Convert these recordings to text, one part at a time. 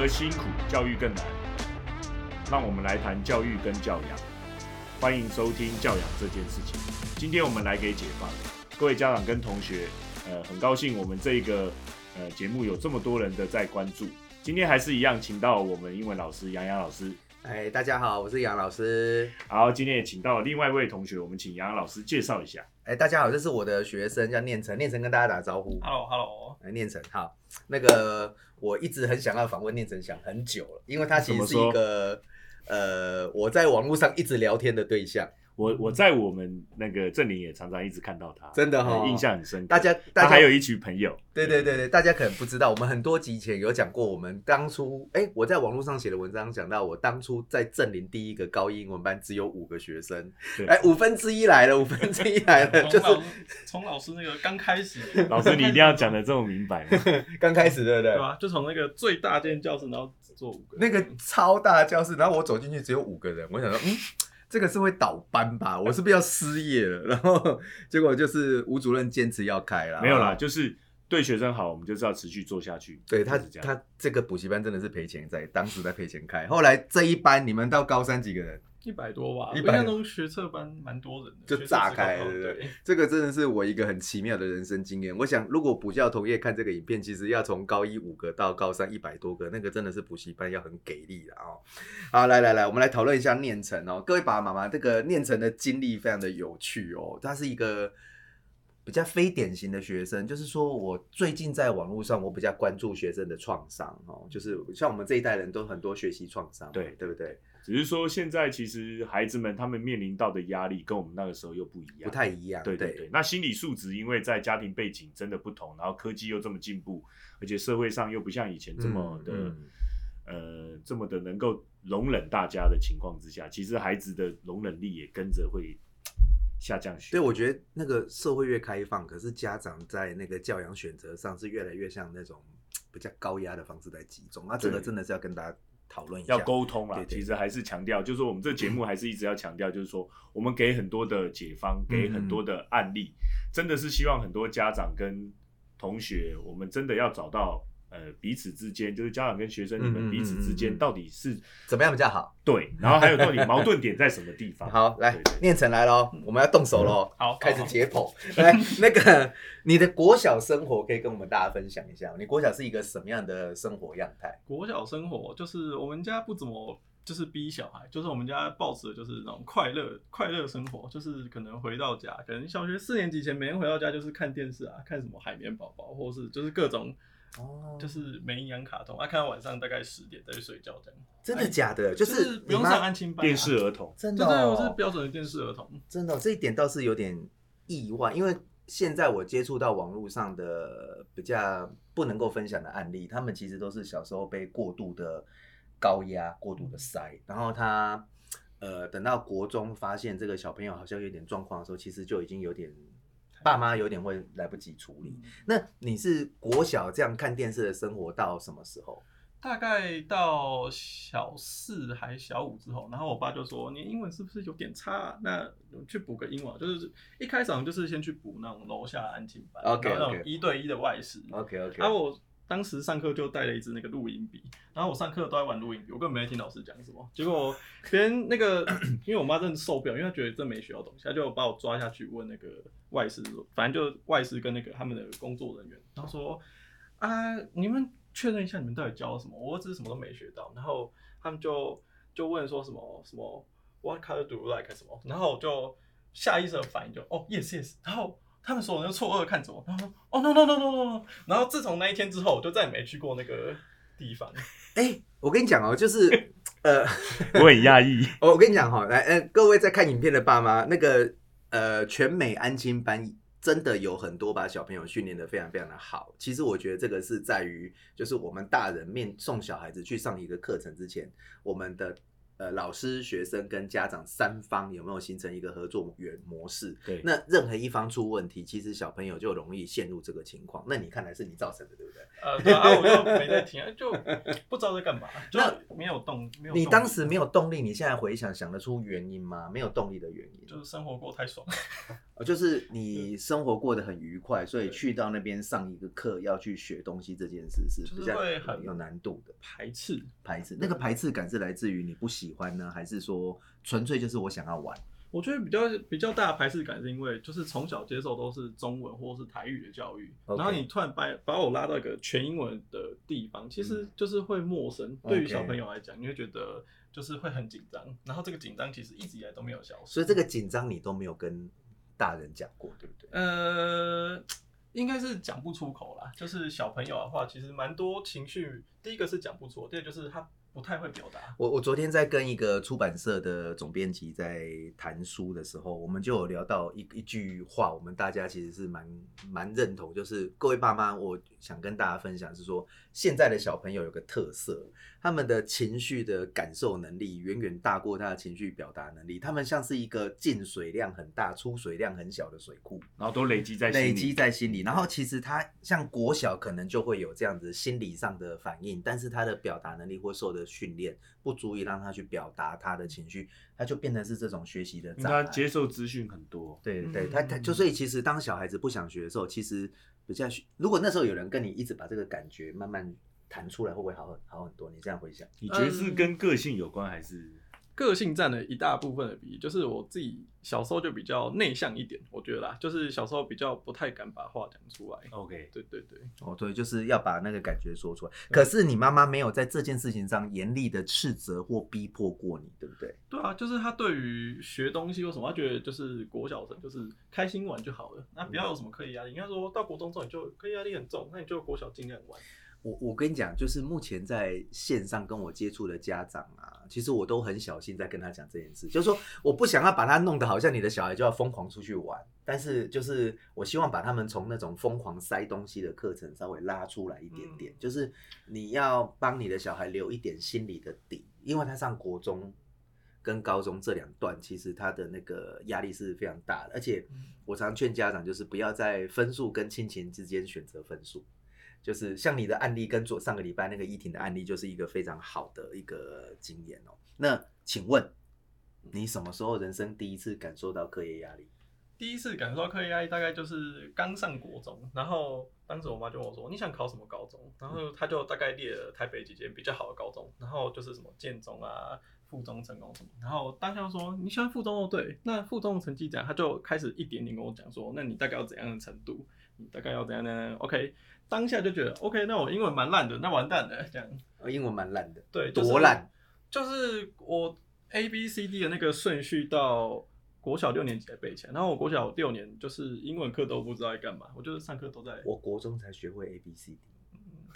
儿辛苦，教育更难。让我们来谈教育跟教养。欢迎收听教养这件事情。今天我们来给解放各位家长跟同学，呃，很高兴我们这个呃节目有这么多人的在关注。今天还是一样，请到我们英文老师杨洋老师。哎，大家好，我是杨老师。好，今天也请到另外一位同学，我们请杨洋老师介绍一下。哎，大家好，这是我的学生叫念成，念成跟大家打招呼。Hello，Hello，哎，念成好，那个我一直很想要访问念成，祥很久了，因为他其实是一个呃我在网络上一直聊天的对象，我我在我们那个镇林也常常一直看到他，真的哦呃印象很深刻。大家大家他还有一群朋友，对对对对，大家可能不知道，我们很多集前有讲过，我们当初哎，我在网络上写的文章讲到，我当初在镇林第一个高一英文班只有五个学生，对哎，五分之一来了，五分之一来了，就是从老师那个刚开始，老师你一定要讲的这么明白。刚开始对不对对？吧？就从那个最大间教室，然后只坐五个，那个超大的教室，然后我走进去只有五个人，我想说，嗯，这个是会倒班吧？我是不是要失业了？然后结果就是吴主任坚持要开了，没有啦，，就是对学生好，我们就是要持续做下去。对他就是这样。他这个补习班真的是赔钱在，当时在赔钱开，后来这一班你们到高三几个人？一百多吧。100我印象中学测班蛮多人的，就炸开对不对对，这个真的是我一个很奇妙的人生经验。我想，如果补教同业看这个影片，其实要从高一五个到高三一百多个，那个真的是补习班要很给力的哦。好，来来来，我们来讨论一下念成哦。各位爸爸妈妈，这个念成的经历非常的有趣哦。他是一个比较非典型的学生，就是说我最近在网络上，我比较关注学生的创伤哦，就是像我们这一代人都很多学习创伤嘛，对对不对？只是说现在其实孩子们他们面临到的压力跟我们那个时候又不一样，不太一样，对对对。那心理素质因为在家庭背景真的不同，然后科技又这么进步，而且社会上又不像以前这么的、嗯呃这么的能够容忍大家的情况之下，其实孩子的容忍力也跟着会 下降许对，我觉得那个社会越开放，可是家长在那个教养选择上是越来越像那种 比较高压的方式在集中。那这个真的是要跟大家讨论一下。要沟通啦对，对其实还是强调，就是说我们这个节目还是一直要强调，就是说我们给很多的解方，给很多的案例，真的是希望很多家长跟同学，我们真的要找到呃彼此之间，就是家长跟学生你们彼此之间到底是怎么样比较好？对，然后还有到底矛盾点在什么地方？好，来念成来喽，我们要动手喽，好 开始解剖。来，那个你的国小生活可以跟我们大家分享一下，你国小是一个什么样的生活样态？国小生活就是我们家不怎么。就是逼小孩，就是我们家抱持的就是那种快乐快乐生活，就是可能回到家，可能小学四年级前每天回到家就是看电视啊，看什么海绵宝宝，或是就是各种哦就是没营养卡通啊，看到晚上大概十点再去睡觉这样。真的假的？就就是不用上安亲班、啊，电视儿童，真的对我是标准的电视儿童。真的哦、这一点倒是有点意外，因为现在我接触到网络上的比较不能够分享的案例，他们其实都是小时候被过度的高压、过度的塞，然后他呃等到国中发现这个小朋友好像有点状况的时候，其实就已经有点爸妈有点会来不及处理。那你是国小这样看电视的生活到什么时候？大概到小四还小五之后，然后我爸就说：“你英文是不是有点差、啊？那去补个英文啊。”就是一开始好像就是先去补那种楼下安静班 OK，那种一对一的外事。OK OK，啊我当时上课就带了一支那个录音笔，然后我上课都在玩录音笔，我根本没听老师讲什么。结果别人那个，因为我妈真的受不了，因为她觉得真没学到东西，她就把我抓下去问那个外事，反正就外事跟那个他们的工作人员，然后说啊，你们确认一下你们到底教了什么？我只是什么都没学到。然后他们就就问说什么什么 What color do you like 什么，然后我就下意识的反应就哦 yes yes，然后。他们所有人就错愕看着我，然后说：“哦、no no no no no no。”然后自从那一天之后，我就再也没去过那个地方。哎、我跟你讲哦，就是 呃。我很讶异。哦，我跟你讲哈，来，呃，各位在看影片的爸妈，那个呃，全美安亲班真的有很多把小朋友训练的非常非常的好。其实我觉得这个是在于，就是我们大人面送小孩子去上一个课程之前，我们的呃老师、学生跟家长三方有没有形成一个合作员模式？对，那任何一方出问题，其实小朋友就容易陷入这个情况。那你看来是你造成的，对不对？呃，对啊，我就没在听，就不知道在干嘛，就没有动。你当时没有动力，你现在回想想得出原因吗？没有动力的原因，就是生活过太爽，呃就是你生活过得很愉快，所以去到那边上一个课要去学东西这件事是就是比较会很有难度的。排斥。排斥那个排斥感是来自于你不喜欢呢，还是说纯粹就是我想要玩？我觉得比较比较大的排斥感是因为就是从小接受都是中文或是台语的教育然后你突然把把我拉到一个全英文的地方，其实就是会陌生。对于小朋友来讲，你会觉得就是会很紧张，然后这个紧张其实一直以来都没有消失。所以这个紧张你都没有跟大人讲过，对不对？呃，应该是讲不出口啦。就是小朋友的话，其实蛮多情绪，第一个是讲不出，第二个就是他不太会表达。我我昨天在跟一个出版社的总编辑在谈书的时候，我们就有聊到一一句话，我们大家其实是蛮蛮认同，就是各位爸妈，我想跟大家分享是说，现在的小朋友有个特色，他们的情绪的感受能力远远大过他的情绪表达能力，他们像是一个进水量很大、出水量很小的水库。然后都累积在心里累积在心里。然后其实他像国小可能就会有这样子心理上的反应，但是他的表达能力或受的训练不足以让他去表达他的情绪，他就变成是这种学习的障碍。他接受资讯很多，对对，嗯他他就所以其实当小孩子不想学的时候，其实比较需如果那时候有人跟你一直把这个感觉慢慢弹出来，会不会好很好很多？你这样回想，你觉得是跟个性有关还是？个性占了一大部分的比例，就是我自己小时候就比较内向一点，我觉得啦，就是小时候比较不太敢把话讲出来。OK，对对对，哦，对，就是要把那个感觉说出来。可是你妈妈没有在这件事情上严厉的斥责或逼迫过你，对不对？对啊，就是她对于学东西或什么，她觉得就是国小生就是开心玩就好了，那不要有什么课业压力。应该说到国中之后，你就课业压力很重，那你就国小尽量玩。我我跟你讲，就是目前在线上跟我接触的家长啊，其实我都很小心在跟他讲这件事，就是说我不想要把他弄得好像你的小孩就要疯狂出去玩，但是就是我希望把他们从那种疯狂塞东西的课程稍微拉出来一点点，嗯就是你要帮你的小孩留一点心理的底，因为他上国中。跟高中这两段，其实他的那个压力是非常大的，而且我常劝家长，就是不要在分数跟亲情之间选择分数。就是像你的案例跟昨上个礼拜那个依婷的案例，就是一个非常好的一个经验哦。那请问你什么时候人生第一次感受到课业压力？第一次感受到课业压力，大概就是刚上国中，然后当时我妈就问我说：“你想考什么高中？”然后她就大概列了台北几间比较好的高中，然后就是什么建中啊、附中、成功什么。然后当下说：“你喜欢附中哦，对，那附中的成绩怎样？”她就开始一点点跟我讲说：“那你大概要怎样的程度？你大概要怎样呢？”OK，当下就觉得 OK，那我英文蛮烂的，那完蛋了，这样。我英文蛮烂的，对，就是多烂？就是我 A B C D 的那个顺序到国小六年级才背起来，然后我国小六年就是英文课都不知道在干嘛，我就是上课都在。我国中才学会 A B C D。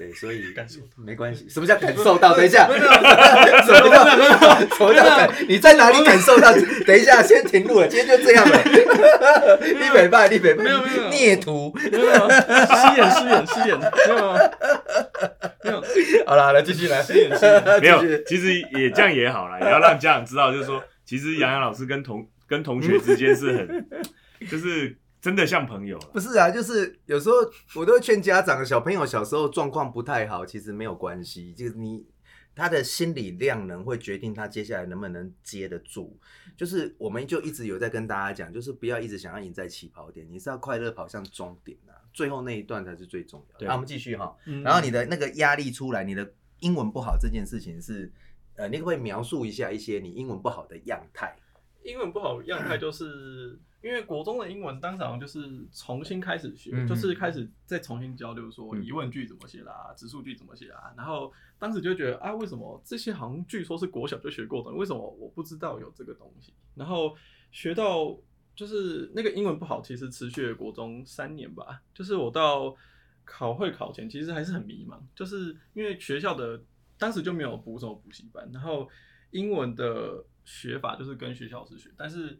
对，所以感受没关系。什么叫感受到？等一下，什么叫什么叫感？你在哪里感受到？等一下，先停录了，今天就这样了。立北拜，立北拜，没有没有孽徒。没有没有失言失言失言，没有没有好了，来继续来，失言失言。没有，其实也这样也好了，也要让家长知道，就是说，其实杨洋老师跟同跟同学之间是很，就是真的像朋友了。不是啊，就是有时候我都会劝家长，小朋友小时候状况不太好，其实没有关系，就是你他的心理量能会决定他接下来能不能接得住。就是我们就一直有在跟大家讲，就是不要一直想要赢在起跑点，你是要快乐跑向终点啊，最后那一段才是最重要的。对那我们继续哈，嗯然后你的那个压力出来，你的英文不好这件事情是，呃，你可不可以描述一下一些你英文不好的样态？英文不好样态，就是 因为国中的英文当场就是重新开始学，嗯就是开始再重新交流，说嗯疑问句怎么写啦，指数句怎么写啦。然后当时就觉得啊，为什么这些好像据说是国小就学过的，为什么我不知道有这个东西？然后学到就是那个英文不好，其实持续了国中三年吧，就是我到考会考前，其实还是很迷茫，就是因为学校的当时就没有补什么补习班，然后英文的学法就是跟学校是学，但是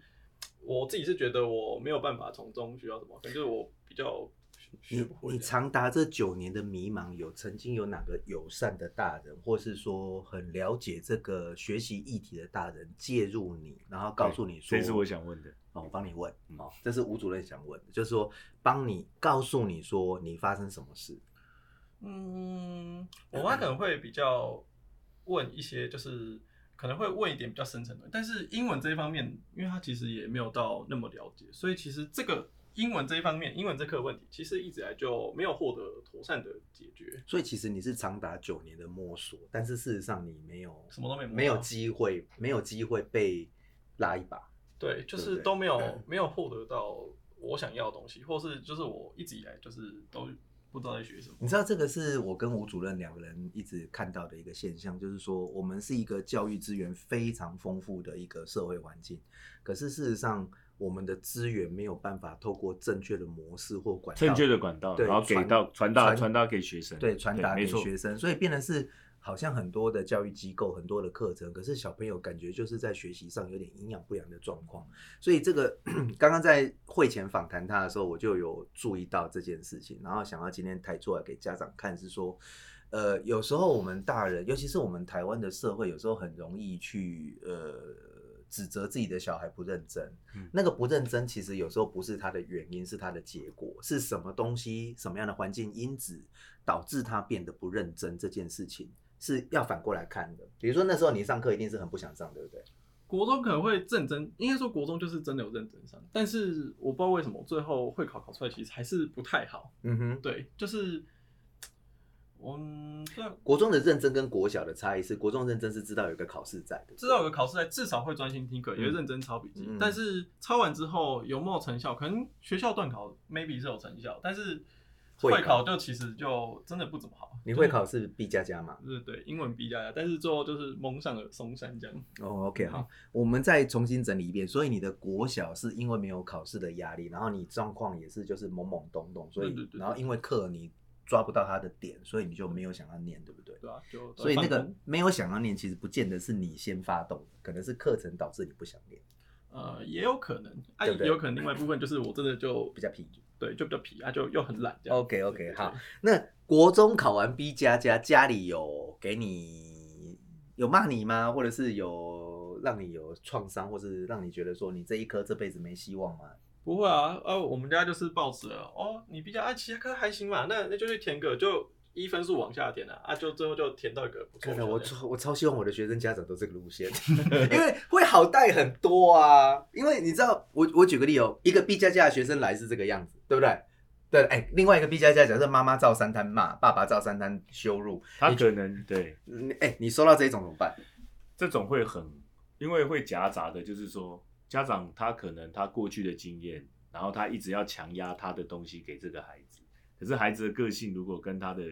我自己是觉得我没有办法从中学到什么，可能就是我比较学你不会这样。你长达这九年的迷茫，有曾经有哪个友善的大人，或是说很了解这个学习议题的大人介入你，然后告诉你说，这是我想问的。哦，我帮你问嗯哦，这是吴主任想问的，就是说帮你告诉你说你发生什么事，嗯，我妈可能会比较问一些就是可能会问一点比较深层的，但是英文这一方面，因为他其实也没有到那么了解，所以其实这个英文这一方面，英文这课问题，其实一直以来就没有获得妥善的解决，所以其实你是长达九年的摸索，但是事实上你没有什么都没没有机会，没有机会被拉一把。对，就是都没有 没有获得到我想要的东西，或是就是我一直以来就是都不知道在学什么。你知道这个是我跟吴主任两个人一直看到的一个现象，就是说我们是一个教育资源非常丰富的一个社会环境，可是事实上我们的资源没有办法透过正确的模式或管道正确的管道，对然后给到传达传传达给学生，对传达给学生，所以变成是好像很多的教育机构、很多的课程，可是小朋友感觉就是在学习上有点营养不良的状况。所以这个 刚刚在会前访谈他的时候，我就有注意到这件事情，然后想要今天抬出来给家长看，是说。呃，有时候我们大人，尤其是我们台湾的社会，有时候很容易去呃指责自己的小孩不认真。嗯那个不认真，其实有时候不是他的原因，是他的结果，是什么东西、什么样的环境因子导致他变得不认真这件事情，是要反过来看的。比如说那时候你上课一定是很不想上，对不对？国中可能会认真，应该说国中就是真的有认真上，但是我不知道为什么最后会考考出来其实还是不太好。嗯哼。对，就是，嗯，虽然国中的认真跟国小的差异是，国中认真是知道有个考试在的，知道有个考试在，至少会专心听课，也会嗯认真抄笔记。嗯但是抄完之后有没有成效？可能学校断考 maybe 是有成效，但是会会考就其实就真的不怎么好。你会考是 B 加加嘛？对对，英文 B 加加，但是最后就是蒙上了松山这样。哦，OK，好，我们再重新整理一遍。所以你的国小是因为没有考试的压力，然后你状况也是就是懵懵懂懂，所以然后因为课你抓不到他的点，所以你就没有想要念，对不对？对啊，就所以那个没有想要念，其实不见得是你先发动的，可能是课程导致你不想念，呃也有可能，啊对对也有可能另外一部分就是我真的就比较皮。对就比较皮啊，就又很懒这样。OK OK，对好，那国中考完 B 加加，家里有给你有骂你吗？或者是有让你有创伤，或是让你觉得说你这一科这辈子没希望吗？不会啊，啊，我们家就是抱持了哦，你比较啊，其他科还行嘛，那那就去填个，就依分数往下填啊，啊，就最后就填到一个不错真的。我超我超希望我的学生家长都这个路线，因为会好带很多啊。因为你知道，我我举个例哦，一个 B 加加的学生来是这个样子，对不对？对，哎，另外一个 B 加加，假设妈妈照三摊骂，爸爸照三摊羞辱，他可能对嗯哎，你收到这种怎么办？这种会很，因为会夹杂的，就是说家长他可能他过去的经验，然后他一直要强压他的东西给这个孩子，可是孩子的个性如果跟他的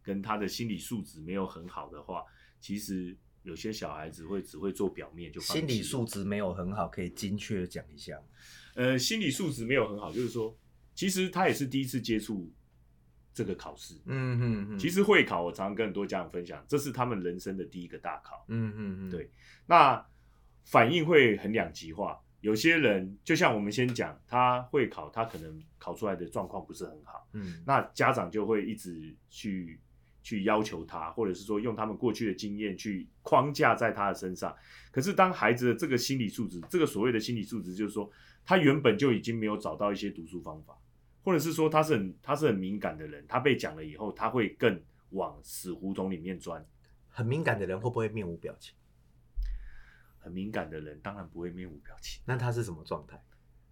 跟他的心理素质没有很好的话，其实有些小孩子会只会做表面就心理素质没有很好，可以精确的讲一下。呃心理素质没有很好，就是说其实他也是第一次接触这个考试。嗯嗯嗯，其实会考，我常常跟很多家长分享，这是他们人生的第一个大考。嗯嗯嗯，对那反应会很两极化。有些人就像我们先讲，他会考，他可能考出来的状况不是很好，嗯，那家长就会一直去去要求他，或者是说用他们过去的经验去框架在他的身上。可是当孩子的这个心理素质，这个所谓的心理素质，就是说他原本就已经没有找到一些读书方法，或者是说他是很他是很敏感的人，他被讲了以后，他会更往死胡同里面钻。很敏感的人会不会面无表情？很敏感的人当然不会面无表情。那他是什么状态？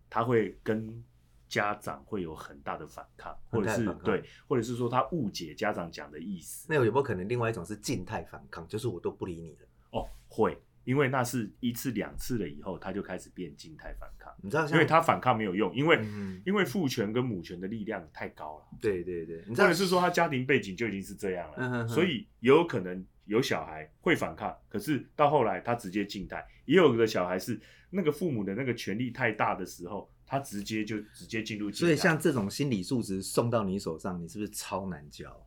他会跟家长会有很大的反抗，或者是对，或者是说他误解家长讲的意思。那有没有可能另外一种是静态反抗，就是我都不理你了？哦，会，因为那是一次两次了以后，他就开始变静态反抗，你知道，因为他反抗没有用，因为、嗯因为父权跟母权的力量太高了，对对对，你知道或者是说他家庭背景就已经是这样了，嗯哼哼所以也有可能有小孩会反抗，可是到后来他直接静态，也有的小孩是那个父母的那个权力太大的时候，他直接就直接进入。所以像这种心理素质送到你手上，你是不是超难教？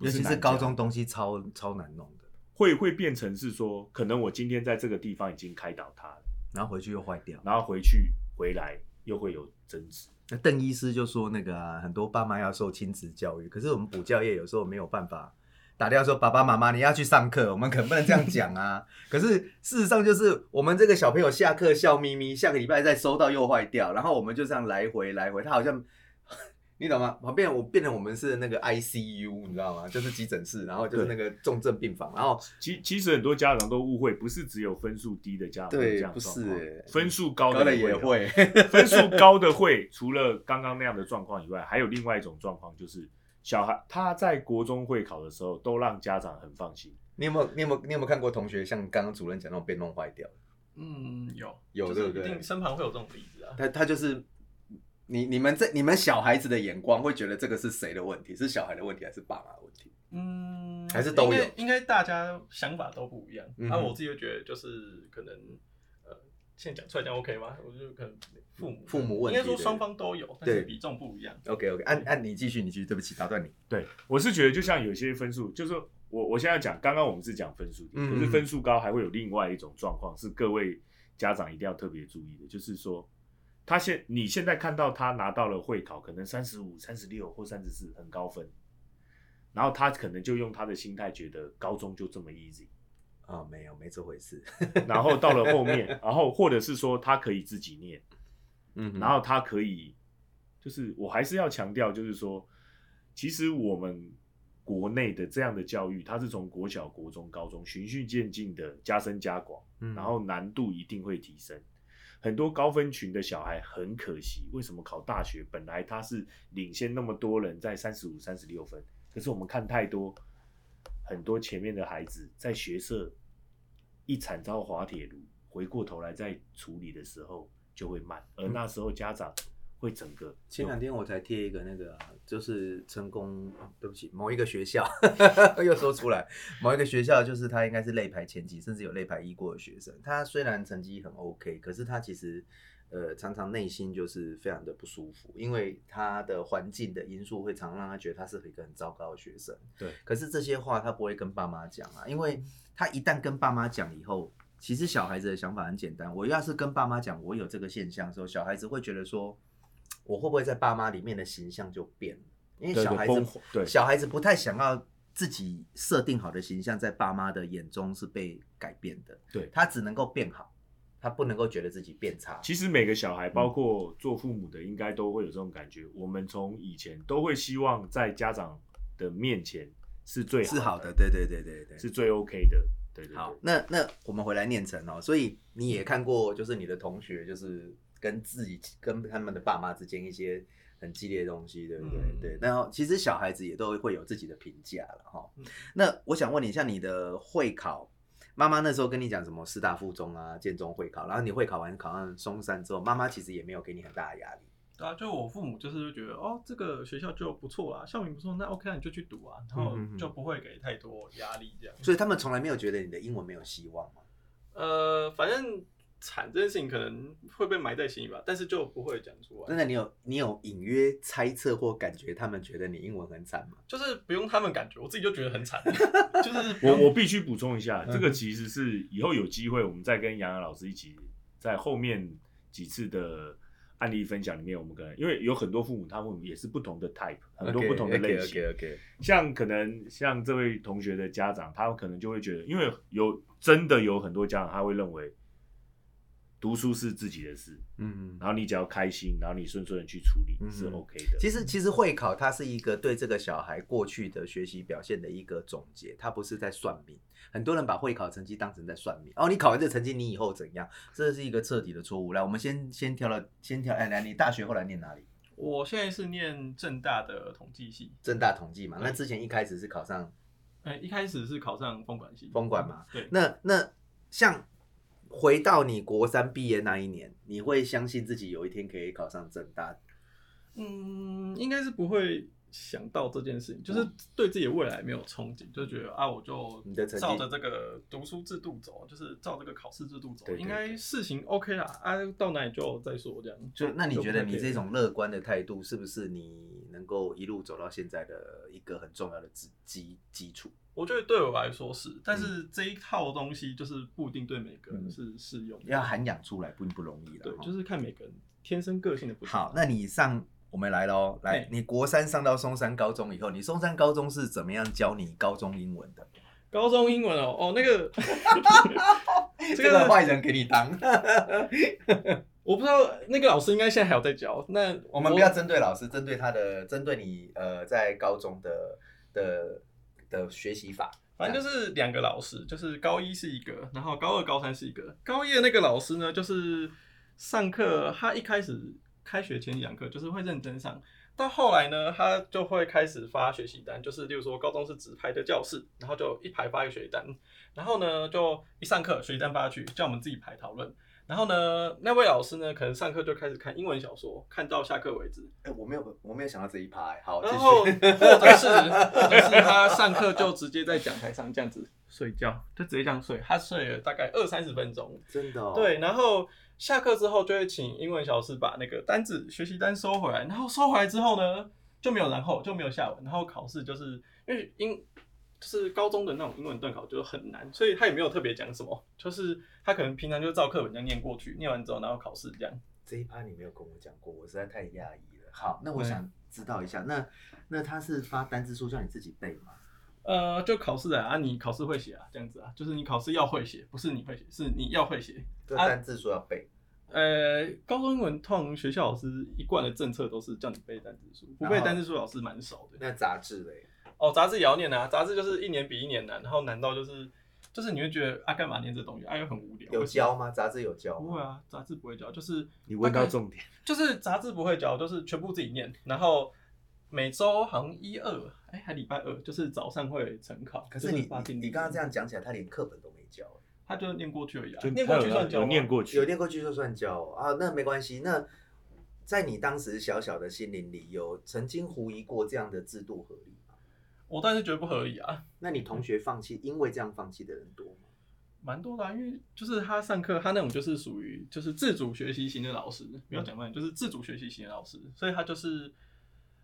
尤其是高中东西超超难弄的，会会变成是说，可能我今天在这个地方已经开导他了，然后回去又坏掉。然后回去回来又会有争执。那邓医师就说那个啊，很多爸妈要受亲子教育，可是我们补教业有时候没有办法打电话说爸爸妈妈你要去上课，我们可不能这样讲啊。可是事实上就是我们这个小朋友下课笑眯眯，下个礼拜再收到又坏掉，然后我们就这样来回来回，他好像 你懂吗？旁边我变成我们是那个 ICU，你知道吗？就是急诊室，然后就是那个重症病房，然后其其实很多家长都误会，不是只有分数低的家长会这样对不状况是欸分数高的也会，分数高的会，除了刚刚那样的状况以外，还有另外一种状况，就是小孩他在国中会考的时候，都让家长很放心。你有没有你有没有你有没有看过同学像刚刚主任讲那种被弄坏掉？嗯，有有就是对不对一定身旁会有这种例子啊。他他就是你你们这你们小孩子的眼光会觉得这个是谁的问题？是小孩的问题还是爸妈的问题？嗯，还是都有应该应该大家想法都不一样。嗯啊，我自己会觉得就是可能呃，现在讲出来讲 OK 吗？我就可能父母父母问题应该说双方都有，但是比重不一样。OK OK，按按你继续，你继续，对不起，打断你。对我是觉得，就像有些分数，就是我我现在讲，刚刚我们是讲分数低，嗯可是分数高还会有另外一种状况，是各位家长一定要特别注意的，就是说。他现你现在看到他拿到了会考，可能三十五、三十六或三十四，很高分，然后他可能就用他的心态觉得高中就这么 easy，啊、没有，没这回事。然后到了后面，然后或者是说他可以自己念，嗯，然后他可以，就是我还是要强调，就是说，其实我们国内的这样的教育，它是从国小、国中、高中循序渐进的加深加广，嗯然后难度一定会提升。很多高分群的小孩很可惜，为什么考大学本来他是领先那么多人在三十五、三十六分，可是我们看太多很多前面的孩子在学社一惨遭滑铁卢，回过头来再处理的时候就会慢，而那时候家长会整个前两天我才贴一个那个啊、就是成功，啊对不起，某一个学校 又说出来，某一个学校就是他应该是类排前几，甚至有类排一过的学生。他虽然成绩很 OK，可是他其实呃常常内心就是非常的不舒服，因为他的环境的因素会常让他觉得他是一个很糟糕的学生。对可是这些话他不会跟爸妈讲啊，因为他一旦跟爸妈讲以后，其实小孩子的想法很简单。我要是跟爸妈讲我有这个现象的时候，小孩子会觉得说，我会不会在爸妈里面的形象就变了？因为小孩子崩对小孩子不太想要自己设定好的形象在爸妈的眼中是被改变的，对他只能够变好，他不能够觉得自己变差。其实每个小孩，包括做父母的，应该都会有这种感觉。我们从以前都会希望在家长的面前是最是好的，对对对对对，是最 OK 的。对对对好，那那我们回来念成哦，所以你也看过，就是你的同学，就是跟自己跟他们的爸妈之间一些很激烈的东西，对不对？嗯对，然后其实小孩子也都会有自己的评价了哈嗯。那我想问你，像你的会考，妈妈那时候跟你讲什么师大附中啊、建中会考，然后你会考完考上松山之后，妈妈其实也没有给你很大的压力。对啊，就我父母就是觉得哦，这个学校就不错啦，校名不错，那 OK 啊，你就去读啊，然后就不会给太多压力这样。所以他们从来没有觉得你的英文没有希望嘛？呃，反正惨这件事情可能会被埋在心里吧，但是就不会讲出来，真的，你有你有隐约猜测或感觉他们觉得你英文很惨吗？就是不用他们感觉，我自己就觉得很惨，就是我我必须补充一下，嗯这个其实是以后有机会，我们再跟杨洋老师一起在后面几次的案例分享里面，我们可能因为有很多父母他们也是不同的 type，很多不同的类型。OK OK，像可能像这位同学的家长，他可能就会觉得，因为有真的有很多家长他会认为读书是自己的事，嗯。然后你只要开心，然后你顺顺的去处理、嗯是 OK 的。其实，其实会考它是一个对这个小孩过去的学习表现的一个总结，它不是在算命。很多人把会考成绩当成在算命。哦，你考完这成绩，你以后怎样？这是一个彻底的错误。来，我们先先挑了，先挑。哎，来，你大学后来念哪里？我现在是念正大的统计系，正大统计嘛。那之前一开始是考上呃，一开始是考上风管系，风管嘛。对，那那像回到你国三毕业那一年，你会相信自己有一天可以考上正大？嗯，应该是不会想到这件事情，就是对自己的未来没有憧憬，就觉得啊，我就照着这个读书制度走，就是照这个考试制度走，应该事情 OK 啦，啊，到哪里就再说这样。就那你觉得你这种乐观的态度，是不是你能够一路走到现在的一个很重要的基基基础？我觉得对我来说是，但嗯是这一套东西就是不一定对每个人是适用的，要涵养出来并不容易了。对，就是看每个人天生个性的不同。好，那你上我们来喽，来，你国三上到松山高中以后，你松山高中是怎么样教你高中英文的？高中英文哦，哦那 个这个坏人给你当，我不知道那个老师应该现在还有在教。那我们不要针对老师，针对他的，针对你呃在高中的的的学习法。反正就是两个老师，就是高一是一个，然后高二、高三是一个。高一的那个老师呢，就是上课他一开始开学前一两课就是会认真上，到后来呢，他就会开始发学习单，就是例如说高中是直排的教室，然后就一排发一个学习单，然后呢就一上课学习单发去，叫我们自己排讨论。然后呢，那位老师呢，可能上课就开始看英文小说，看到下课为止。哎，我没有，我没有想到这一趴。好，然后或者是或者是他上课就直接在讲台上这样子睡觉，就直接这样睡。他睡了大概二三十分钟，真的。对，然后下课之后就会请英文小师把那个单子学习单收回来，然后收回来之后呢，就没有然后就没有下文，然后考试就是因为英。就是高中的那种英文段考就是很难，所以他也没有特别讲什么，就是他可能平常就照课本这样念过去，念完之后然后考试这样。这一趴你没有跟我讲过，我实在太讶异了。好，那我想知道一下，那那他是发单字书叫你自己背吗？呃，就考试啊，啊你考试会写啊，这样子啊，就是你考试要会写，不是你会写，是你要会写。这单字书要背。呃，高中英文通常学校老师一贯的政策都是叫你背单字书，不背单字书老师蛮少的。那杂志嘞？哦，杂志也要念啊，杂志就是一年比一年难，然后难到就是就是你会觉得啊，干嘛念这东西？啊，又很无聊。有教吗？杂志有教？不会啊，杂志不会教，就是你问到重点，就是杂志不会教，就是全部自己念，然后每周好像一二，哎，还礼拜二，就是早上会晨考。可是你你刚刚这样讲起来，他连课本都没教，他就念过去而已，啊，念过去算教，有念过去，有念过去就算教啊，那没关系。那在你当时小小的心灵里，有曾经狐疑过这样的制度合理吗？我当然是觉得不合理啊。那你同学放弃，因为这样放弃的人多吗？蛮多的，因为就是他上课，他那种就是属于就是自主学习型的老师，不要讲慢，就是自主学习型的老师，所以他就是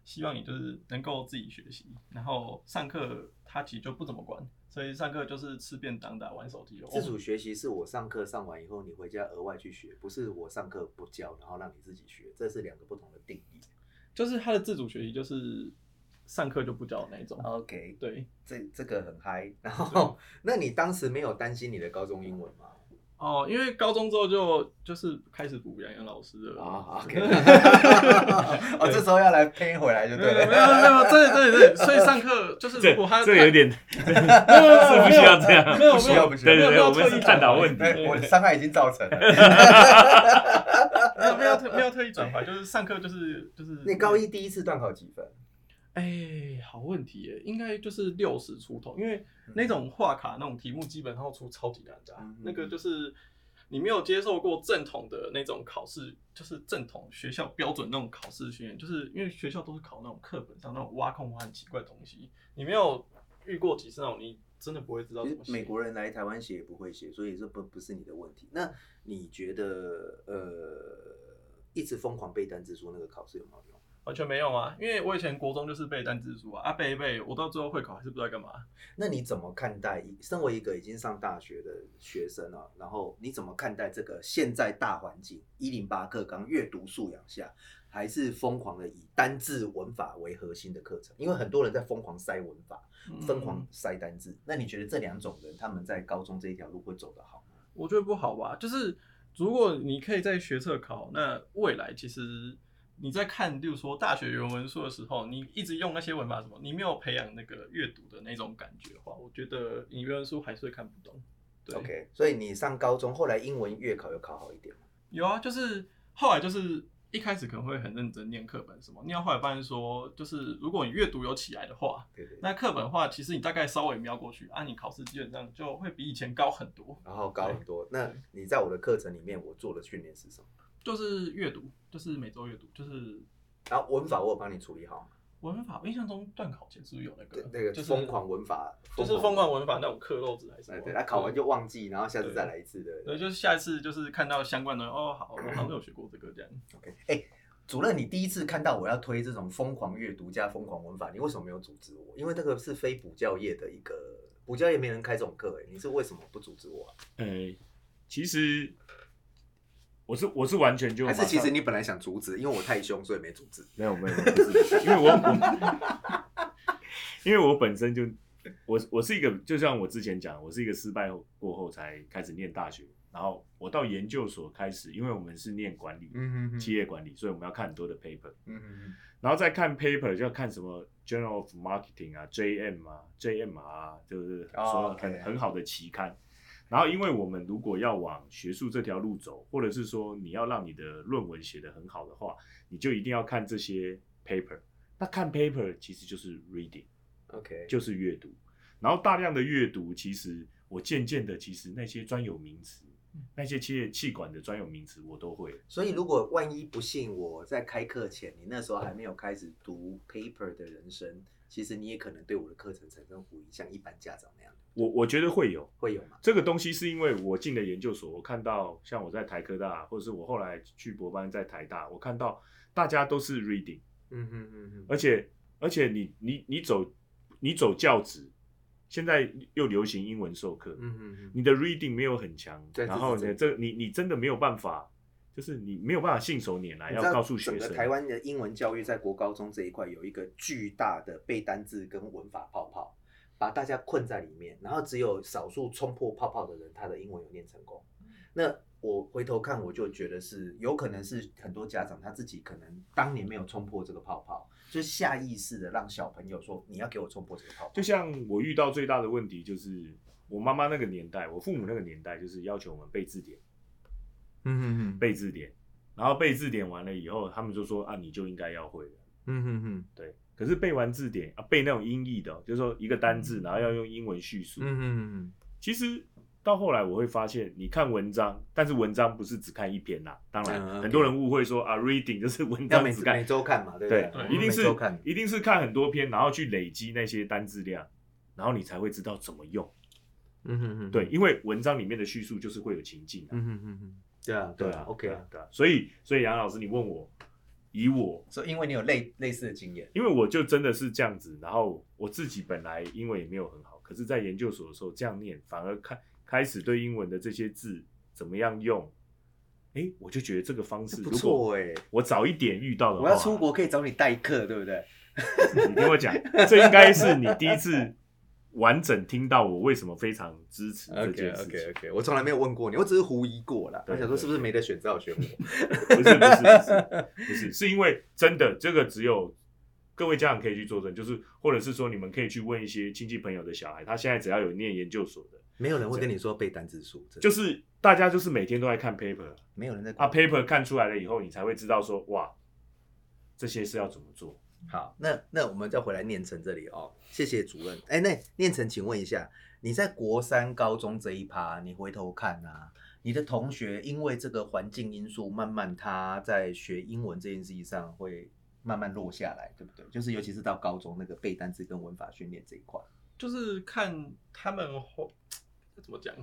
希望你就是能够自己学习，然后上课他其实就不怎么管，所以上课就是吃便当、打玩手机。自主学习是我上课上完以后，你回家额外去学，不是我上课不教，然后让你自己学，这是两个不同的定义。就是他的自主学习就是。上课就不教那种。OK，对，这这个很嗨。然后，那你当时没有担心你的高中英文吗？哦，因为高中之后就就是开始补杨洋老师了。啊，OK。哦，这时候要来配回来就对了。没有没有，对对对，所以上课就是如果他这有点，是不需要这样，没有不需要不需要。对对对，我们是探讨问题，我的伤害已经造成了。没有没有特没有特意转化，就是上课就是就是。你高一第一次段考几分？哎，好问题耶，应该就是六十出头，因为那种画卡那种题目基本上出超级难的，那个就是你没有接受过正统的那种考试，就是正统学校标准那种考试训练，就是因为学校都是考那种课本上那种挖空挖很奇怪的东西，你没有遇过几次那种，你真的不会知道怎么写。美国人来台湾写也不会写，所以这不不是你的问题。那你觉得呃，一直疯狂背单词书那个考试有没有用？完全没用啊，因为我以前国中就是背单字书啊，啊背一背，我到最后会考还是不知道干嘛。那你怎么看待？身为一个已经上大学的学生啊，然后你怎么看待这个现在大环境一零八课纲阅读素养下，还是疯狂的以单字文法为核心的课程？因为很多人在疯狂塞文法，疯狂塞单字。那你觉得这两种人他们在高中这一条路会走得好吗？我觉得不好吧，就是如果你可以在学测考，那未来其实。你在看，例如说大学原文书的时候，你一直用那些文法什么，你没有培养那个阅读的那种感觉的话，我觉得你原文书还是会看不懂。对 OK，所以你上高中后来英文月考有考好一点吗？有啊，就是后来就是一开始可能会很认真念课本什么，念到后来发现说，就是如果你阅读有起来的话，对对，那课本的话，其实你大概稍微瞄过去，啊，你考试基本上就会比以前高很多。然后高很多，那你在我的课程里面，我做的训练是什么？就是阅读，就是每周阅读，就是。然后文法我有帮你处理好文法，我印象中段考前是不是有那个那个就是疯狂文法，就是疯狂文法那种刻漏子还是？对，他考完就忘记，然后下次再来一次的。对，就是下一次就是看到相关的哦，好，我好像有学过这个这样。OK，哎，主任，你第一次看到我要推这种疯狂阅读加疯狂文法，你为什么没有组织我？因为这个是非补教业的一个补教业没人开这种课，哎，你是为什么不组织我？哎，其实。我是我是完全就还是其实你本来想阻止，因为我太凶，所以没阻止。没有没有，因为我我 因为我本身就我我是一个，就像我之前讲，我是一个失败过后才开始念大学然后我到研究所开始，因为我们是念管理，嗯企业管理，所以我们要看很多的 paper，嗯嗯然后再看 paper 就要看什么 Journal of Marketing 啊、JM 啊、JMR 啊，就是哦说很很好的期刊。然后，因为我们如果要往学术这条路走，或者是说你要让你的论文写得很好的话，你就一定要看这些 paper。那看 paper 其实就是 reading，，OK，就是阅读。然后大量的阅读，其实我渐渐的，其实那些专有名词，那些企业气管的专有名词我都会。所以如果万一不幸我在开课前，你那时候还没有开始读 paper 的人生，其实你也可能对我的课程产生狐疑，像一般家长那样，我我觉得会有，会有吗？这个东西是因为我进了研究所，我看到像我在台科大，或者是我后来去博班在台大，我看到大家都是 reading，嗯嗯嗯嗯，而且而且你你你走你走教职，现在又流行英文授课，嗯嗯嗯，你的 reading 没有很强，然后呢，这你你真的没有办法，就是你没有办法信手拈来，要告诉学生。台湾的英文教育在国高中这一块有一个巨大的背单字跟文法泡泡，把大家困在里面，然后只有少数冲破泡泡的人，他的英文有念成功。那我回头看，我就觉得是有可能是很多家长他自己可能当年没有冲破这个泡泡，就下意识的让小朋友说你要给我冲破这个泡泡。就像我遇到最大的问题就是，我妈妈那个年代，我父母那个年代，就是要求我们背字典，嗯嗯嗯背字典，然后背字典完了以后，他们就说啊，你就应该要会了。嗯嗯嗯对，可是背完字典啊，背那种音译的哦，就是说一个单字，然后要用英文叙述。嗯嗯嗯其实到后来我会发现，你看文章，但是文章不是只看一篇啦。当然，很多人误会说啊，reading 就是文章只看每周看嘛，对不对对？一定是看。一定是看很多篇，然后去累积那些单字量，然后你才会知道怎么用。嗯哼哼，对，，因为文章里面的叙述就是会有情境啊。嗯哼哼哼，对啊，对啊，OK 对啊，对啊。所以，所以杨老师，你问我，以我，所以因为你有类类似的经验，因为我就真的是这样子，然后我自己本来英文也没有很好，可是在研究所的时候这样念，反而开开始对英文的这些字怎么样用，哎，我就觉得这个方式不错哎。我早一点遇到的话，我要出国可以找你代课，对不对？你听我讲，这应该是你第一次完整听到我为什么非常支持这 OK 件事情。OK OK，我从来没有问过你，我只是狐疑过啦。我想说是不是没得选，只好选我。不是不是不是 不是，是因为真的这个只有各位家长可以去作证，就是或者是说你们可以去问一些亲戚朋友的小孩，他现在只要有念研究所的，没有人会跟你说背单字数，真的就是大家就是每天都在看 paper 没有人在啊，paper 看出来了以后，你才会知道说哇，这些是要怎么做。好，那那我们再回来念成这里哦，谢谢主任。哎，那念成，请问一下，你在国三、高中这一趴，你回头看啊，你的同学因为这个环境因素，慢慢他在学英文这件事情上会慢慢落下来，对不对？就是尤其是到高中那个背单词跟文法训练这一块。就是看他们后 怎么讲，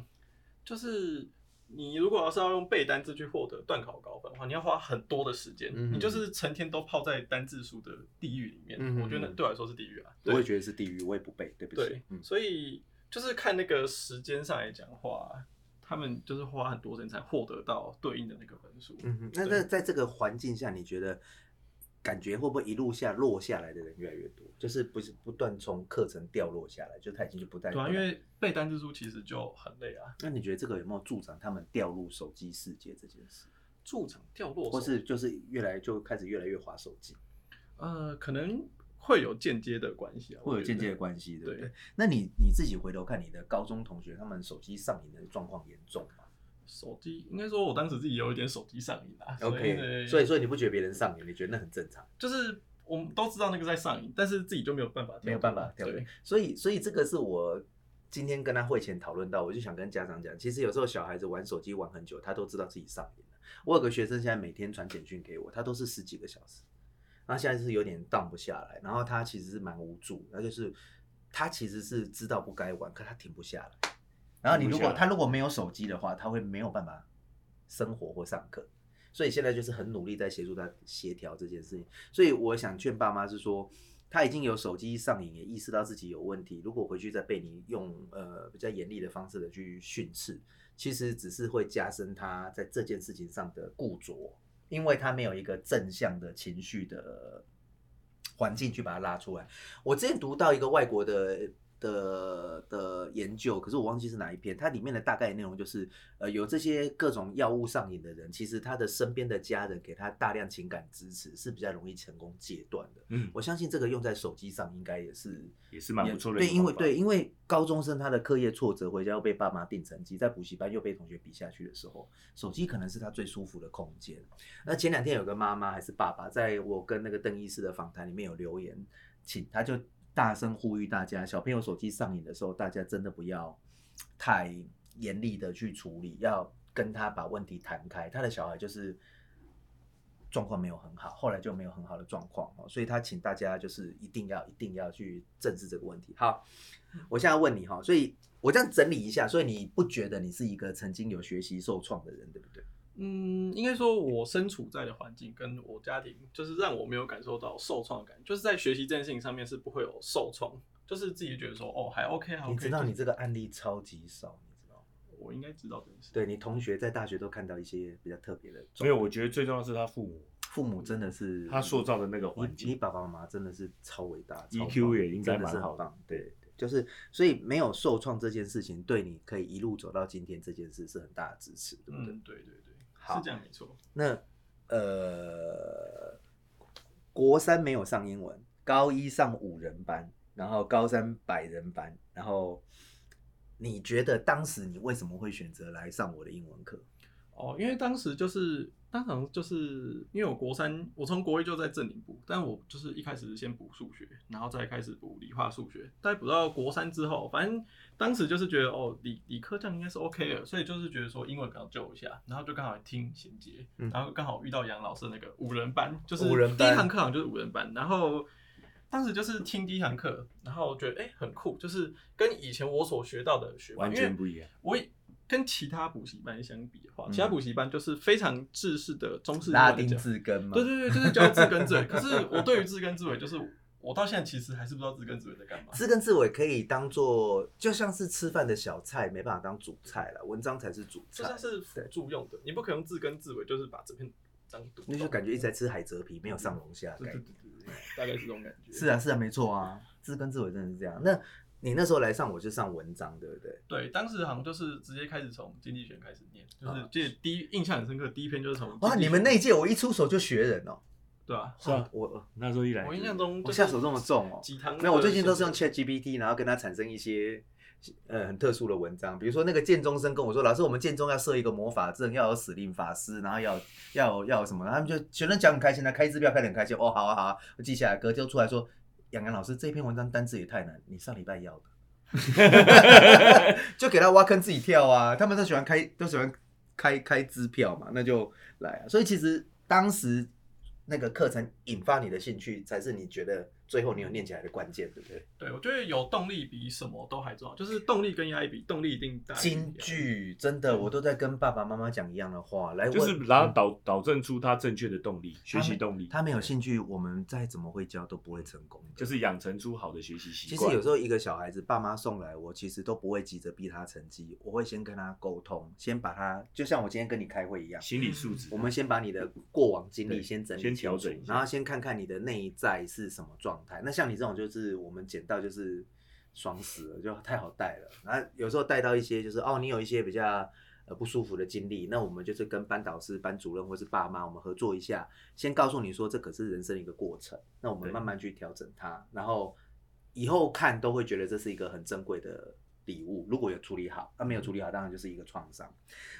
就是你如果要是要用背单字去获得段考高分的话，你要花很多的时间，嗯你就是成天都泡在单字书的地狱里面。嗯我觉得对我来说是地狱啊。我也觉得是地狱，我也不背，对不起。对，嗯，所以就是看那个时间上来讲话，他们就是花很多时间才获得到对应的那个分数。嗯哼，那对在在这个环境下，你觉得感觉会不会一路下落下来的人越来越多？就是不是不断从课程掉落下来，就他已经就不再。对啊，因为背单字书其实就很累啊，那你觉得这个有没有助长他们掉入手机世界这件事，助长掉落，或是就是越来就开始越来越滑手机，呃，可能会有间接的关系啊，会有间接的关系，对不对？对那你你自己回头看你的高中同学，他们手机上瘾的状况严重吗手机应该说，我当时自己有一点手机上瘾啊。？OK，所以所以你不觉得别人上瘾，你觉得那很正常？就是我们都知道那个在上瘾，但是自己就没有办法，没有办法跳脱对，所以所以这个是我今天跟他会前讨论到，我就想跟家长讲，其实有时候小孩子玩手机玩很久，他都知道自己上瘾了。我有个学生现在每天传简讯给我，他都是十几个小时，然后现在是有点荡不下来，然后他其实是蛮无助，那就是他其实是知道不该玩，可他停不下来。然后你如果他如果没有手机的话，他会没有办法生活或上课。所以现在就是很努力在协助他协调这件事情。所以我想劝爸妈是说，他已经有手机上瘾，也意识到自己有问题，如果回去再被你用呃比较严厉的方式的去训斥，其实只是会加深他在这件事情上的固着，因为他没有一个正向的情绪的环境去把他拉出来。我之前读到一个外国的的的研究，可是我忘记是哪一篇。它里面的大概内容就是，呃，有这些各种药物上瘾的人，其实他的身边的家人给他大量情感支持，是比较容易成功戒断的。嗯，我相信这个用在手机上应该也是也是蛮不错的对，因为对，因为高中生他的课业挫折，回家又被爸妈定成绩，在补习班又被同学比下去的时候，手机可能是他最舒服的空间。那前两天有个妈妈还是爸爸，在我跟那个邓医师的访谈里面有留言，请他就大声呼吁大家，小朋友手机上瘾的时候，大家真的不要太严厉的去处理，要跟他把问题谈开。他的小孩就是状况没有很好，后来就没有很好的状况哦，所以他请大家就是一定要一定要去正视这个问题。好，我现在问你哈，所以我这样整理一下，所以你不觉得你是一个曾经有学习受创的人，对不对？嗯，应该说，我身处在的环境跟我家庭，就是让我没有感受到受创的感觉，就是在学习这件事情上面是不会有受创，就是自己觉得说，哦，还 OK，还 OK。你知道你这个案例超级少，你知道？我应该知道这件事。对你同学在大学都看到一些比较特别的，没有，我觉得最重要是他父母父母真的是他塑造的那个环境，你爸爸妈妈真的是超伟大 EQ 也应该蛮好棒，对对，就是所以没有受创这件事情，对你可以一路走到今天这件事是很大的支持，对不对？嗯，对对对，好是这样没错。那呃，国三没有上英文，高一上五人班，然后高三百人班，然后你觉得当时你为什么会选择来上我的英文课？哦，因为当时就是当时就是因为我国三，我从国一就在正宁补，但我就是一开始是先补数学，然后再开始补理化数学。再补到国三之后，反正当时就是觉得哦，理理科这样应该是 OK 的，所以就是觉得说英文刚好救一下，然后就刚好听衔接，嗯然后刚好遇到杨老师那个五人班，就是五人班第一堂课好像就是五人班，然后。当时就是听第一堂课，然后觉得哎、很酷，就是跟以前我所学到的学完全不一样。我也跟其他补习班相比的话，嗯其他补习班就是非常制式的中式英拉丁字根嘛？对对对，就是教字根字尾。可是我对于字根字尾，就是我到现在其实还是不知道字根字尾在干嘛。字根字尾可以当做就像是吃饭的小菜，没办法当主菜了，文章才是主菜就像。是辅助用的，你不可能用字根字尾，就是把这篇章读懂。那就感觉一直在吃海蜇皮，没有上龙虾的对概念。对对对对，大概是这种感觉。是啊，是啊，没错啊，字根字尾真的是这样。那你那时候来上我就上文章，对不对？对，当时好像就是直接开始从经济学开始念，就是啊记得第一印象很深刻，第一篇就是从哇，你们那一届我一出手就学人哦，对啊？是啊，我我那时候一来，我印象中就是我下手这么重哦。鸡汤没有，我最近都是用 Chat GPT，然后跟它产生一些呃很特殊的文章，比如说那个建中生跟我说，老师，我们建中要设一个魔法阵，要有死令法师，然后要要要什么，他们就学生讲很开心，他开支票开得很开心，哦，好啊好啊，我记下来，隔天就出来说，杨洋老师这篇文章单字也太难，你上礼拜要的。就给他挖坑自己跳啊！他们都喜欢开，都喜欢开开支票嘛，那就来啊！所以其实当时那个课程引发你的兴趣，才是你觉得最后你有念起来的关键，对不对？对，我觉得有动力比什么都还重要，就是动力跟压力比，动力一定大。京剧真的，我都在跟爸爸妈妈讲一样的话，来，就是然后导导正出他正确的动力，学习动力，他没有兴趣，我们再怎么会教都不会成功的。就是养成出好的学习习惯。其实有时候一个小孩子，爸妈送来，我其实都不会急着逼他成绩，我会先跟他沟通，先把他，就像我今天跟你开会一样，心理素质，我们先把你的过往经历先整理先调整然后先看看你的内在是什么状态。那像你这种，就是我们捡到就是爽死了，就太好带了。然后有时候带到一些就是哦，你有一些比较呃不舒服的经历，那我们就是跟班导师、班主任或是爸妈，我们合作一下，先告诉你说这可是人生的一个过程，那我们慢慢去调整它，然后以后看都会觉得这是一个很珍贵的。礼物如果有处理好，那、没有处理好，当然就是一个创伤。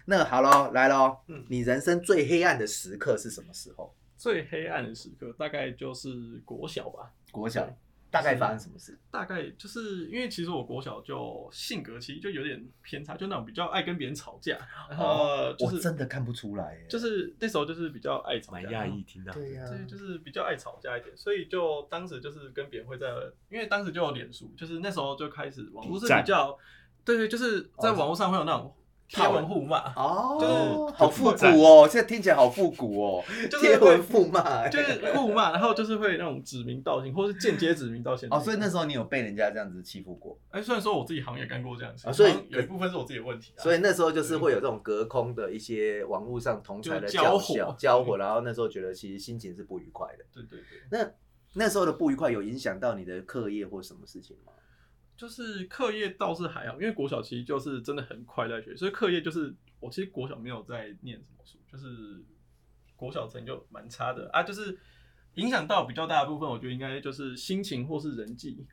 那好咯，来咯，嗯你人生最黑暗的时刻是什么时候？最黑暗的时刻大概就是国小吧，国小大概发生什么事？大概就是因为其实我国小就性格其实就有点偏差，就那种比较爱跟别人吵架，然后就我是、真的看不出来耶，就是那时候就是比较爱吵架蛮架，讶异听到。对呀、对，就是比较爱吵架一点，所以就当时就是跟别人会在，因为当时就有脸书，就是那时候就开始网络是比战比较，对对，就是在网络上会有那种贴文互骂，哦，就是好复古哦，现在听起来好复古哦，就贴文互骂，就是互骂，然后就是会那种指名道姓，或是间接指名道姓。哦，所以那时候你有被人家这样子欺负过，哎，虽然说我自己好像也干过这样的事情，啊所以有一部分是我自己的问题啊，所以那时候就是会有这种隔空的一些网络上同台的交叫火交火，然后那时候觉得其实心情是不愉快的。对对对，那那时候的不愉快有影响到你的课业或什么事情吗？就是课业倒是还好，因为国小其实就是真的很快在学，所以课业就是我其实国小没有在念什么书，就是国小成就蛮差的啊，就是影响到比较大的部分，我觉得应该就是心情或是人际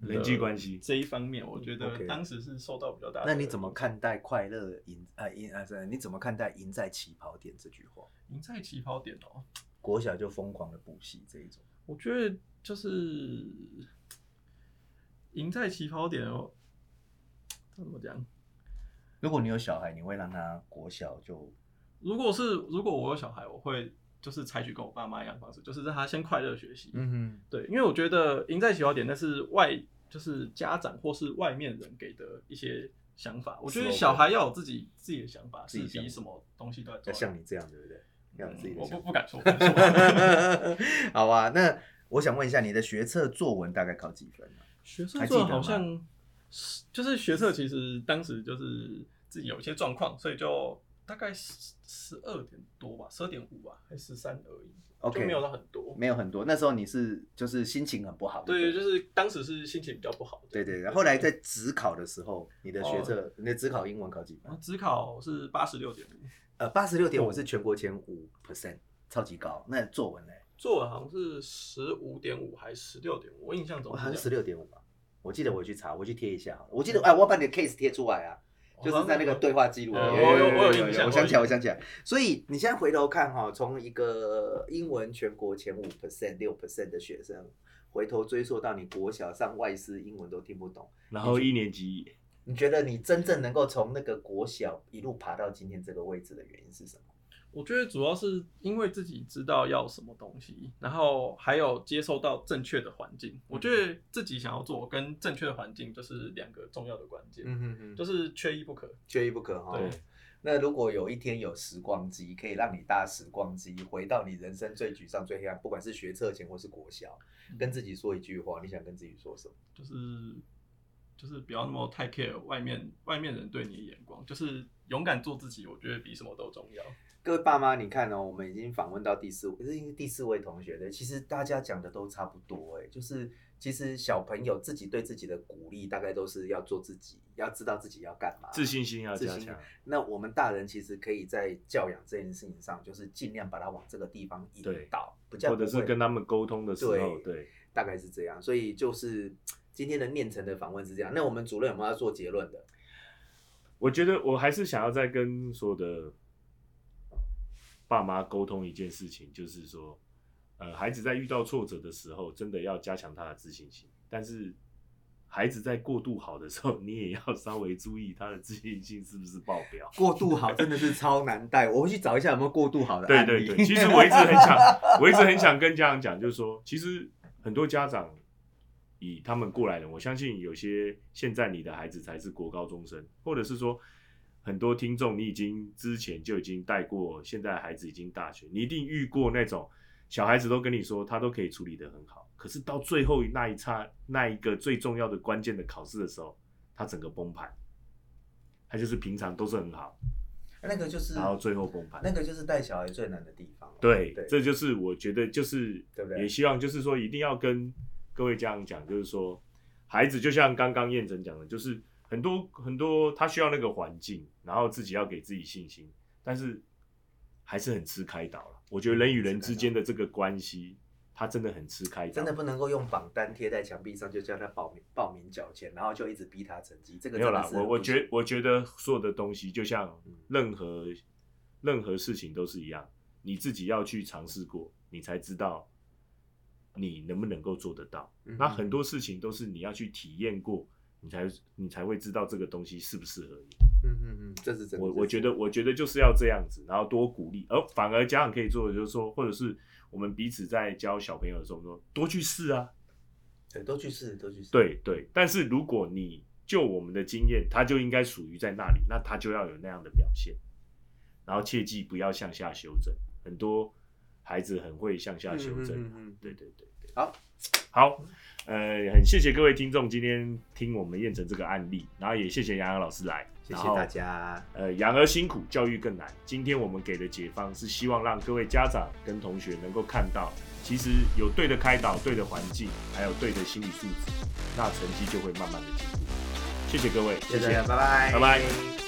人际关系这一方面，我觉得当时是受到比较大的。那你怎么？看待快乐赢啊赢啊？是，你怎么看待赢在起跑点这句话？赢在起跑点哦，国小就疯狂的补习这一种，我觉得就是赢在起跑点哦，怎么讲？如果你有小孩，你会让他国小就如果是如果我有小孩，我会就是采取跟我爸妈一样的方式，就是让他先快乐学习。嗯哼对，因为我觉得赢在起跑点，那是外就是家长或是外面人给的一些想法。我觉得小孩要有自己自己的想法，自己什么东西都要要像你这样，对不对？要有自己嗯我的想法。不不敢说，敢说。好啊，那我想问一下，你的学测作文大概考几分啊？学测做好像是就是学测，其实当时就是自己有一些状况，所以就大概十十二点多吧，十二点五吧，还是十三而已 OK 就没有到很多。没有很多，那时候你是就是心情很不好。对，就是当时是心情比较不好。对对对。后来在职考的时候，你的学哦测，你的职考英文考几分然后？只考是八十六点五，呃，八十六点五是全国前五 percent，超级高。那作文呢？作文好像是十五点五还是十六点五，我印象中我好像十六点五吧。我记得我去查，我去贴一下好了。我记得哎，我把你的 case 贴出来啊。就是在那个对话记录里面，哦我有我有印象我想起来，我想起来。所以你现在回头看哈，从一个英文全国前五 percent、六 percent 的学生，回头追溯到你国小上外师英文都听不懂，然后一年级你觉得你真正能够从那个国小一路爬到今天这个位置的原因是什么？我觉得主要是因为自己知道要什么东西，然后还有接受到正确的环境。我觉得自己想要做跟正确的环境就是两个重要的关键，哼哼就是缺一不可。缺一不可哈。对，那如果有一天有时光机，可以让你搭时光机回到你人生最沮丧、最黑暗，不管是学测前或是国小，跟自己说一句话，你想跟自己说什么？就是就是不要那么太 care 外面外面人对你的眼光，就是勇敢做自己，我觉得比什么都重要。各位爸妈，你看哦，我们已经访问到第四位，这是第四位同学的。其实大家讲的都差不多，哎，就是其实小朋友自己对自己的鼓励，大概都是要做自己，要知道自己要干嘛，自信心要自信加强。那我们大人其实可以在教养这件事情上，就是尽量把他往这个地方引导，不叫或者是跟他们沟通的时候，对对，大概是这样。所以就是今天的念成的访问是这样。那我们主任有没有要做结论的？我觉得我还是想要再跟所有的爸妈沟通一件事情，就是说，呃，孩子在遇到挫折的时候，真的要加强他的自信心。但是，孩子在过度好的时候，你也要稍微注意他的自信心是不是爆表。过度好真的是超难带，我会去找一下有没有过度好的 对。对对，其实我一直很想，我一直很想跟家长讲，就是说，其实很多家长以他们过来人，我相信有些现在你的孩子才是国高中生，或者是说很多听众你已经之前就已经带过，现在孩子已经大学，你一定遇过那种小孩子都跟你说他都可以处理得很好，可是到最后那一刹那一个最重要的关键的考试的时候，他整个崩盘，他就是平常都是很好，那个就是然后最后崩盘。那个就是带小孩最难的地方。对，对，这就是我觉得就是，对不对也希望就是说，一定要跟各位家长讲，就是说，孩子就像刚刚燕晨讲的，就是很多很多他需要那个环境，然后自己要给自己信心，但是还是很吃开导了。我觉得人与人之间的这个关系，他真的很吃开导，真的不能够用榜单贴在墙壁上就叫他报名报名缴钱，然后就一直逼他成绩。这个没有啦我我觉我觉得所有的东西，就像嗯任何任何事情都是一样，你自己要去尝试过，你才知道你能不能够做得到。嗯那很多事情都是你要去体验过，你才你才会知道这个东西适不适合你。嗯嗯嗯，这是真的。我我觉得得我觉得就是要这样子，然后多鼓励，而反而家长可以做的就是说，或者是我们彼此在教小朋友的时候说，多去试啊，对，多去试，多去试。对对，但是如果你就我们的经验，他就应该属于在那里，那他就要有那样的表现，然后切记不要向下修正。很多孩子很会向下修正。嗯嗯嗯对对对对，好，好，呃，很谢谢各位听众今天听我们验证这个案例，然后也谢谢杨洋老师来，谢谢大家。呃，养儿辛苦，教育更难。今天我们给的解方是希望让各位家长跟同学能够看到，其实有对的开导、对的环境，还有对的心理素质，那成绩就会慢慢的进步。谢谢各位，谢谢拜拜，拜拜